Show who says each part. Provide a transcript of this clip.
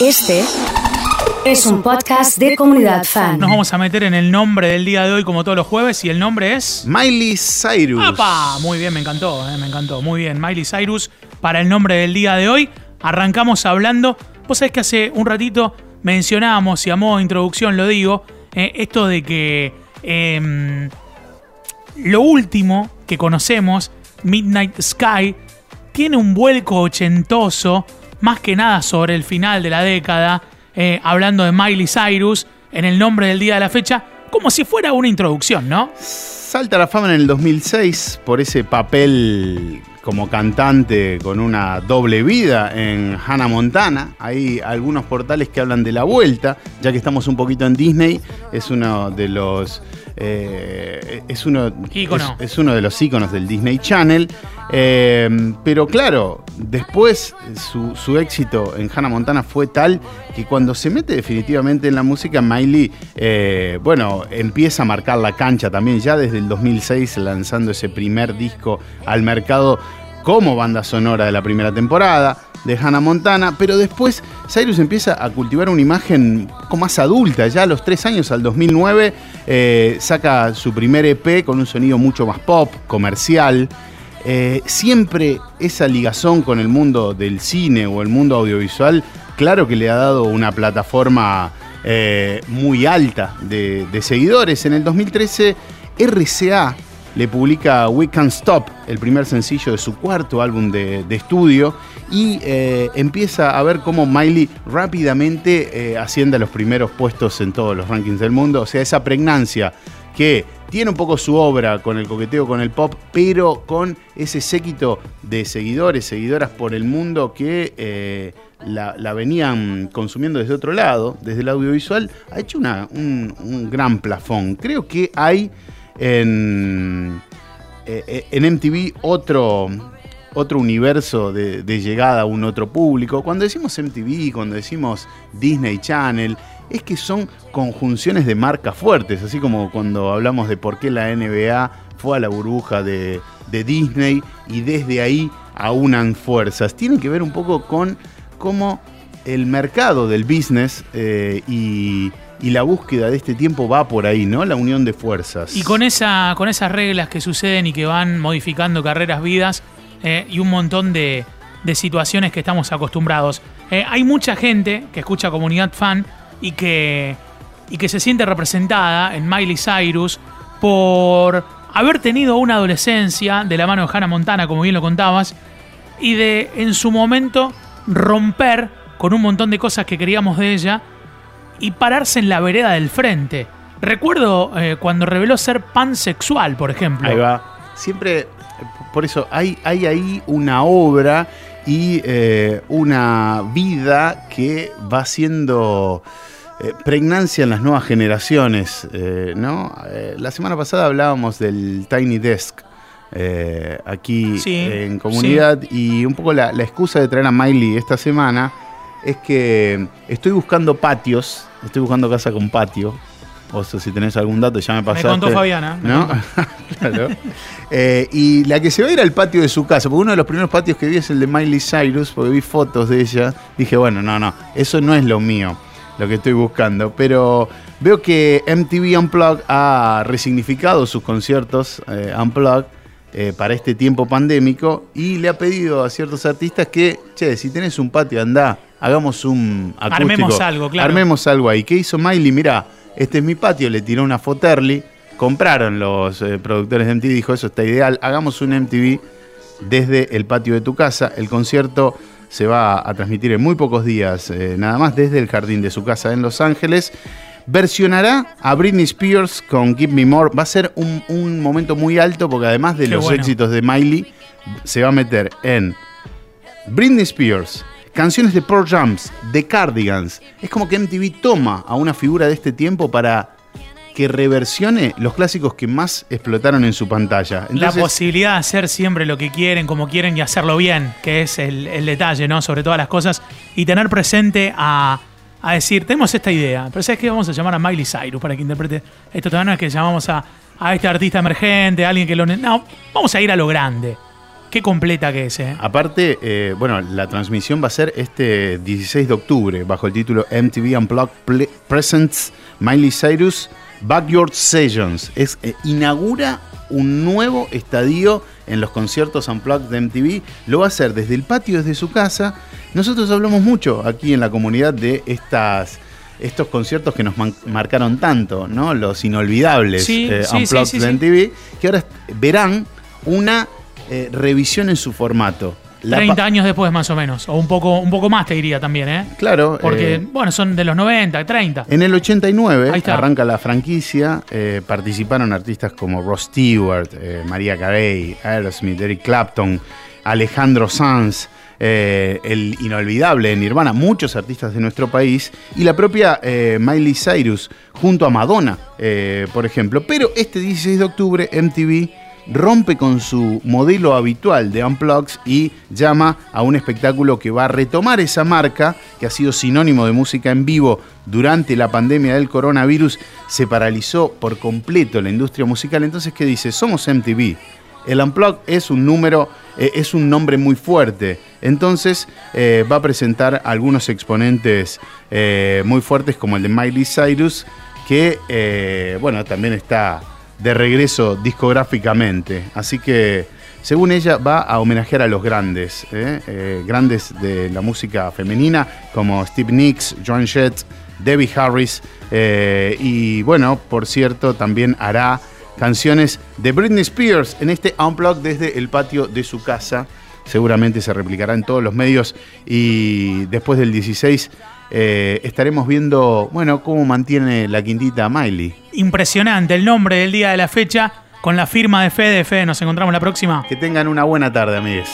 Speaker 1: Este es un podcast de comunidad fan.
Speaker 2: Nos vamos a meter en el nombre del día de hoy como todos los jueves y el nombre es...
Speaker 3: Miley Cyrus.
Speaker 2: ¡Apa! Muy bien, me encantó, eh, me encantó. Muy bien, Miley Cyrus para el nombre del día de hoy. Arrancamos hablando... Vos sabés que hace un ratito mencionábamos, y a modo de introducción lo digo, eh, esto de que em, lo último que conocemos, Midnight Sky, tiene un vuelco ochentoso, más que nada sobre el final de la década, eh, hablando de Miley Cyrus en el nombre del día de la fecha, como si fuera una introducción, ¿no?
Speaker 3: Salta a la fama en el 2006 por ese papel como cantante con una doble vida en Hannah Montana. Hay algunos portales que hablan de la vuelta, ya que estamos un poquito en Disney, es uno de los eh, es, uno, es, uno de los iconos del Disney Channel. Eh, pero claro, después su, éxito en Hannah Montana fue tal que cuando se mete definitivamente en la música, Miley, eh, bueno, empieza a marcar la cancha también, ya desde el 2006 lanzando ese primer disco al mercado como banda sonora de la primera temporada de Hannah Montana, pero después Cyrus empieza a cultivar una imagen como más adulta, ya a los tres años, al 2009, eh, saca su primer EP con un sonido mucho más pop, comercial. Eh, siempre esa ligazón con el mundo del cine o el mundo audiovisual, claro que le ha dado una plataforma eh, muy alta de, seguidores. En el 2013, RCA le publica We Can't Stop, el primer sencillo de su cuarto álbum de, estudio, y eh, empieza a ver cómo Miley rápidamente asciende a los primeros puestos en todos los rankings del mundo. O sea, esa pregnancia que tiene un poco su obra con el coqueteo con el pop, pero con ese séquito de seguidores, seguidoras por el mundo que eh, la, venían consumiendo desde otro lado, desde el audiovisual, ha hecho un, un gran plafón. Creo que hay en, eh, eh, en MTV otro, otro universo de, llegada a un otro público. Cuando decimos MTV, cuando decimos Disney Channel, es que son conjunciones de marcas fuertes, así como cuando hablamos de por qué la NBA fue a la burbuja de, Disney y desde ahí aunan fuerzas. Tiene que ver un poco con cómo el mercado del business eh, y y la búsqueda de este tiempo va por ahí, ¿no? La unión de fuerzas.
Speaker 2: Y con, esa, con esas reglas que suceden y que van modificando carreras, vidas eh, y un montón de, situaciones que estamos acostumbrados. Eh, hay mucha gente que escucha comunidad fan y que, y que se siente representada en Miley Cyrus por haber tenido una adolescencia de la mano de Hannah Montana, como bien lo contabas, y de en su momento romper con un montón de cosas que queríamos de ella y pararse en la vereda del frente. Recuerdo eh, cuando reveló ser pansexual, por ejemplo.
Speaker 3: Ahí va. Siempre, por eso, hay, hay ahí una obra y eh, una vida que va siendo eh, pregnancia en las nuevas generaciones. ¿no? la semana pasada hablábamos del Tiny Desk. aquí en comunidad y un poco la, la excusa de traer a Miley esta semana es que estoy buscando patios Estoy buscando casa con patio. O sea, si tenés algún dato, ya me pasaste.
Speaker 2: Me contó Fabiana.
Speaker 3: ¿No? claro. Eh, y la que se va a ir al patio de su casa, porque uno de los primeros patios que vi es el de Miley Cyrus, porque vi fotos de ella. Dije, bueno, no, no, eso no es lo mío, lo que estoy buscando. Pero veo que MTV Unplugged ha resignificado sus conciertos eh, Unplugged eh, para este tiempo pandémico y le ha pedido a ciertos artistas que, che, si tenés un patio, anda hagamos un acústico.
Speaker 2: Armemos algo, claro.
Speaker 3: Armemos algo ahí. ¿Qué hizo Miley? Mira, este es mi patio, le tiró una Foterly, compraron los eh, productores de MTV, dijo, eso está ideal, hagamos un MTV desde el patio de tu casa. El concierto se va a transmitir en muy pocos días, eh, nada más desde el jardín de su casa en Los Ángeles. Versionará a Britney Spears con Give Me More. Va a ser un, momento muy alto porque además de los éxitos de Miley, se va a meter en Britney Spears, canciones de Pearl Jams, de Cardigans. Es como que MTV toma a una figura de este tiempo para que reversione los clásicos que más explotaron en su pantalla.
Speaker 2: la posibilidad de hacer siempre lo que quieren, como quieren y hacerlo bien, que es el, detalle, ¿no? Sobre todas las cosas. Y tener presente a, decir, tenemos esta idea, pero ¿sabes qué? Vamos a llamar a Miley Cyrus para que interprete esto. No es que llamamos a, a este artista emergente, a alguien que lo... No, vamos a ir a lo grande. Qué completa que es, ¿eh?
Speaker 3: Aparte, eh, bueno, la transmisión va a ser este 16 de octubre bajo el título MTV Unplugged Presents Miley Cyrus Backyard Sessions. Es, eh, inaugura un nuevo estadio en los conciertos Unplugged de MTV. Lo va a hacer desde el patio, desde su casa. Nosotros hablamos mucho aquí en la comunidad de estas estos conciertos que nos marcaron tanto, ¿no? Los inolvidables
Speaker 2: Sí,
Speaker 3: eh,
Speaker 2: sí,
Speaker 3: Unplugged
Speaker 2: sí,
Speaker 3: de. MTV, que ahora verán una eh, revisión en su formato. La
Speaker 2: 30
Speaker 3: pa-
Speaker 2: años después más o menos, o un poco, un poco más te diría también, ¿eh?
Speaker 3: Claro.
Speaker 2: Porque,
Speaker 3: eh,
Speaker 2: bueno, son de los 90, 30.
Speaker 3: en el 89
Speaker 2: Ahí está.
Speaker 3: arranca la franquicia, eh, participaron artistas como Ross Stewart, eh, María Carey, Aerosmith, Eric Clapton, Alejandro Sanz, el inolvidable Nirvana, muchos artistas de nuestro país, y la propia Miley Cyrus, junto a Madonna, por ejemplo. Pero este 16 de octubre MTV rompe con su modelo habitual de Unplugs y llama a un espectáculo que va a retomar esa marca que ha sido sinónimo de música en vivo durante la pandemia del coronavirus. Se paralizó por completo la industria musical. Entonces, ¿qué dice? Somos MTV. El Unplugged es un número, eh, es un nombre muy fuerte. Entonces eh, va a presentar algunos exponentes eh, muy fuertes como el de Miley Cyrus, que bueno, también está de regreso discográficamente. Así que, según ella, va a homenajear a los grandes, ¿eh? Eh, grandes de la música femenina, como Steve Nicks, Joan Jett, Debbie Harris. eh, y bueno, por cierto, también hará canciones de Britney Spears en este Unplugged desde el patio de su casa. Seguramente se replicará en todos los medios y después del 16 eh, estaremos viendo, bueno, cómo mantiene la quintita Miley.
Speaker 2: Impresionante el nombre del día de la fecha con la firma de Fede. Fede, nos encontramos la próxima.
Speaker 3: Que tengan una buena tarde, amigues.